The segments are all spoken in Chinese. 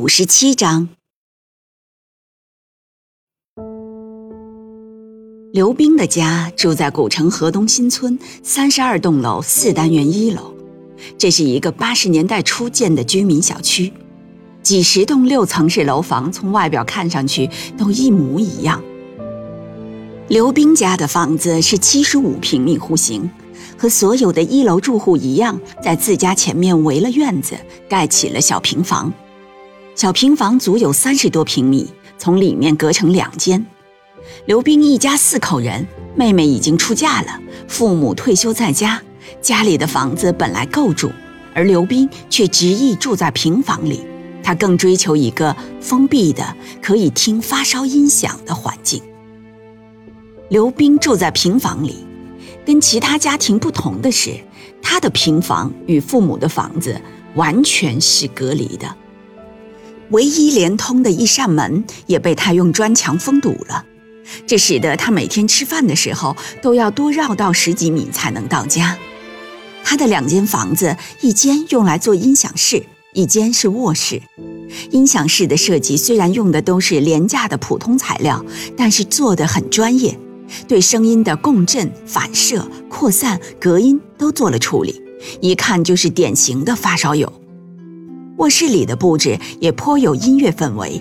五十七章，刘冰的家住在古城河东新村三十二栋楼四单元一楼，这是一个八十年代初建的居民小区，几十栋六层式楼房从外表看上去都一模一样。刘冰家的房子是七十五平米户型，和所有的一楼住户一样，在自家前面围了院子，盖起了小平房。小平房足有三十多平米，从里面隔成两间。刘冰一家四口人，妹妹已经出嫁了，父母退休在家，家里的房子本来够住，而刘冰却执意住在平房里。他更追求一个封闭的、可以听发烧音响的环境。刘冰住在平房里，跟其他家庭不同的是，他的平房与父母的房子完全是隔离的。唯一连通的一扇门也被他用砖墙封堵了，这使得他每天吃饭的时候都要多绕道十几米才能到家。他的两间房子，一间用来做音响室，一间是卧室。音响室的设计虽然用的都是廉价的普通材料，但是做得很专业，对声音的共振、反射、扩散、隔音都做了处理，一看就是典型的发烧友。卧室里的布置也颇有音乐氛围，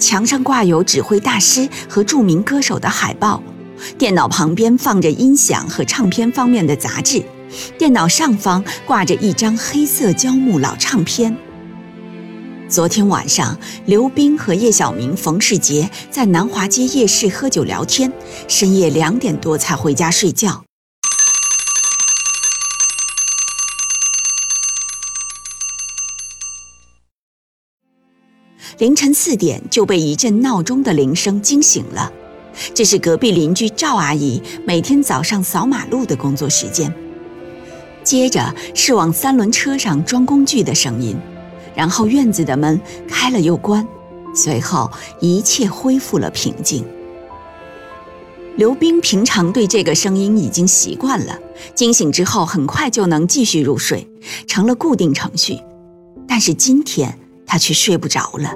墙上挂有指挥大师和著名歌手的海报，电脑旁边放着音响和唱片方面的杂志，电脑上方挂着一张黑色胶木老唱片。昨天晚上，刘冰和叶晓明、冯世杰在南华街夜市喝酒聊天，深夜两点多才回家睡觉。凌晨四点就被一阵闹钟的铃声惊醒了，这是隔壁邻居赵阿姨每天早上扫马路的工作时间。接着是往三轮车上装工具的声音，然后院子的门开了又关，随后一切恢复了平静。刘冰平常对这个声音已经习惯了，惊醒之后很快就能继续入睡，成了固定程序。但是今天他却睡不着了。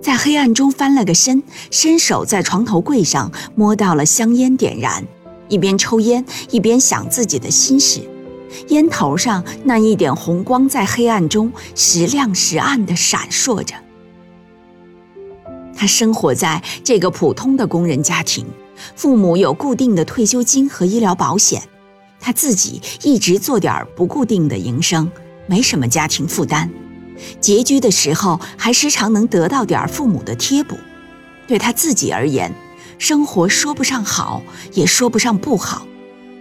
在黑暗中翻了个身，伸手在床头柜上摸到了香烟，点燃，一边抽烟一边想自己的心事。烟头上那一点红光在黑暗中时亮时暗地闪烁着。他生活在这个普通的工人家庭，父母有固定的退休金和医疗保险，他自己一直做点不固定的营生，没什么家庭负担。拮据的时候，还时常能得到点父母的贴补。对他自己而言，生活说不上好，也说不上不好。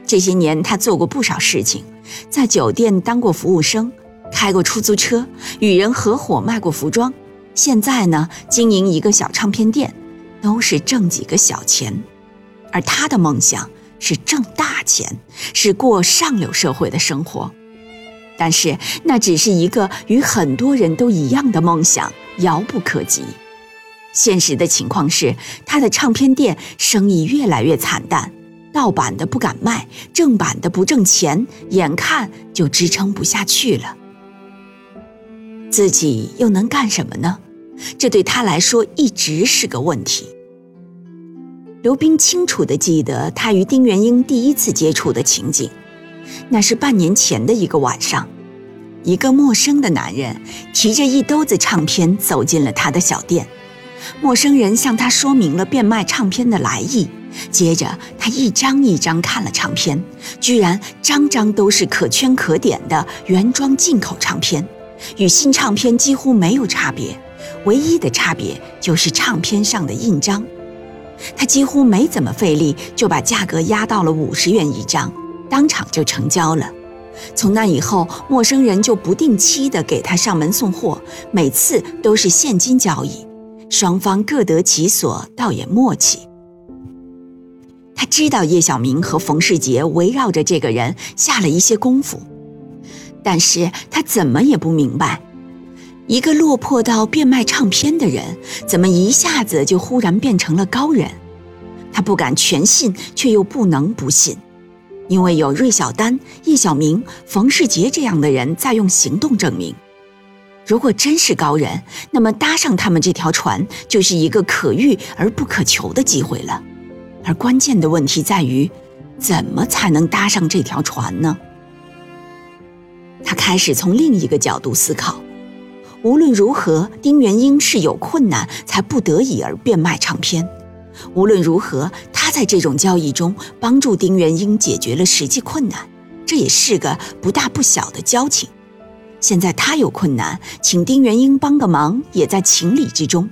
这些年，他做过不少事情，在酒店当过服务生，开过出租车，与人合伙卖过服装。现在呢，经营一个小唱片店，都是挣几个小钱。而他的梦想是挣大钱，是过上流社会的生活。但是那只是一个与很多人都一样的梦想，遥不可及。现实的情况是，他的唱片店生意越来越惨淡，盗版的不敢卖，正版的不挣钱，眼看就支撑不下去了。自己又能干什么呢？这对他来说一直是个问题。刘冰清楚地记得他与丁元英第一次接触的情景。那是半年前的一个晚上，一个陌生的男人提着一兜子唱片走进了他的小店。陌生人向他说明了变卖唱片的来意，接着他一张一张看了唱片，居然张张都是可圈可点的原装进口唱片，与新唱片几乎没有差别，唯一的差别就是唱片上的印章。他几乎没怎么费力就把价格压到了五十元一张。当场就成交了，从那以后，陌生人就不定期的给他上门送货，每次都是现金交易，双方各得其所，倒也默契。他知道叶小明和冯世杰围绕着这个人下了一些功夫，但是他怎么也不明白，一个落魄到变卖唱片的人，怎么一下子就忽然变成了高人？他不敢全信，却又不能不信。因为有芮小丹、叶小明、冯世杰这样的人在用行动证明，如果真是高人，那么搭上他们这条船就是一个可遇而不可求的机会了。而关键的问题在于，怎么才能搭上这条船呢？他开始从另一个角度思考：无论如何，丁元英是有困难才不得已而变卖唱片。无论如何，在这种交易中帮助丁元英解决了实际困难，这也是个不大不小的交情。现在他有困难，请丁元英帮个忙，也在情理之中。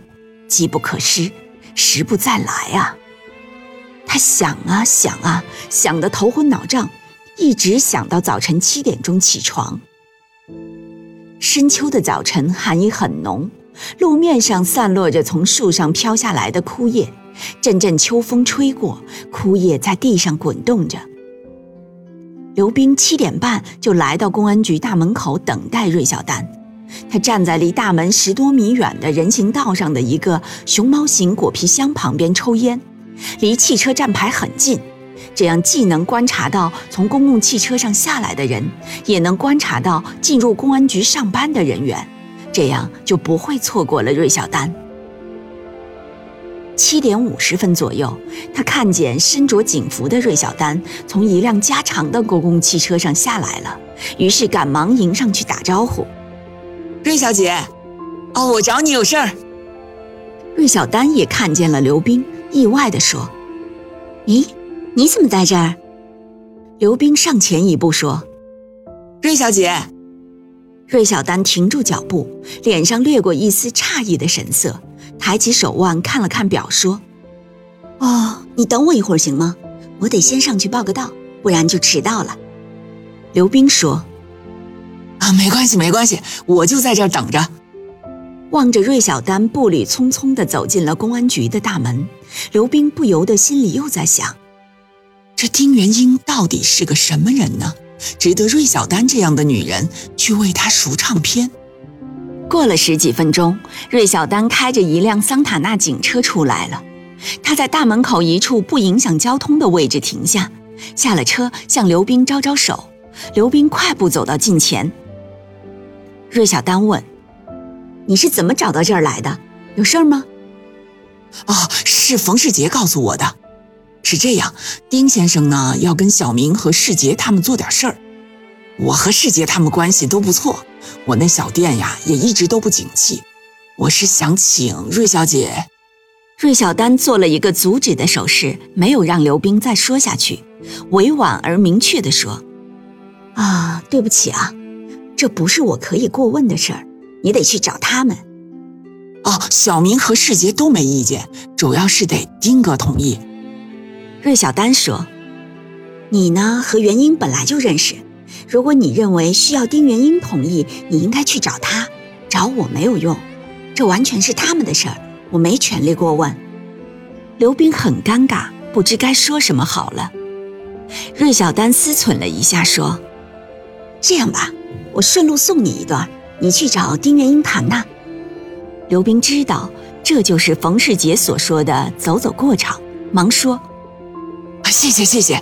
机不可失，时不再来啊！他想啊想啊，想得头昏脑胀，一直想到早晨七点钟起床。深秋的早晨，寒意很浓，路面上散落着从树上飘下来的枯叶。阵阵秋风吹过，枯叶在地上滚动着。刘冰七点半就来到公安局大门口等待芮小丹，他站在离大门十多米远的人行道上的一个熊猫型果皮箱旁边抽烟，离汽车站牌很近，这样既能观察到从公共汽车上下来的人，也能观察到进入公安局上班的人员，这样就不会错过了芮小丹。七点五十分左右，他看见身着警服的芮小丹从一辆加长的公共汽车上下来了，于是赶忙迎上去打招呼：“芮小姐，哦，我找你有事儿。”芮小丹也看见了刘冰，意外地说：“咦，你怎么在这儿？”刘冰上前一步说：“芮小姐。”芮小丹停住脚步，脸上掠过一丝诧异的神色。抬起手腕看了看表，说：“哦，你等我一会儿行吗？我得先上去报个到，不然就迟到了。”刘冰说：“啊，没关系，没关系，我就在这儿等着。”望着芮小丹步履匆匆地走进了公安局的大门，刘冰不由得心里又在想：这丁元英到底是个什么人呢？值得芮小丹这样的女人去为他赎唱片？过了十几分钟，芮小丹开着一辆桑塔纳警车出来了。他在大门口一处不影响交通的位置停下，下了车，向刘冰招招手。刘冰快步走到近前。芮小丹问：“你是怎么找到这儿来的？有事儿吗？”“哦，是冯世杰告诉我的。是这样，丁先生呢要跟小明和世杰他们做点事儿。我和世杰他们关系都不错。”我那小店呀，也一直都不景气。我是想请芮小姐。芮小丹做了一个阻止的手势，没有让刘冰再说下去，委婉而明确地说：“啊，对不起啊，这不是我可以过问的事儿，你得去找他们。”哦，小明和世杰都没意见，主要是得丁哥同意。芮小丹说：“你呢，和元英本来就认识。”如果你认为需要丁元英同意，你应该去找他，找我没有用，这完全是他们的事儿，我没权利过问。刘冰很尴尬，不知该说什么好了。芮小丹思忖了一下，说：“这样吧，我顺路送你一段，你去找丁元英谈谈。”刘冰知道这就是冯世杰所说的“走走过场”，忙说：“谢谢，谢谢。”